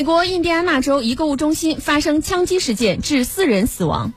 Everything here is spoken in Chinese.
美国印第安纳州一购物中心发生枪击事件致四人死亡。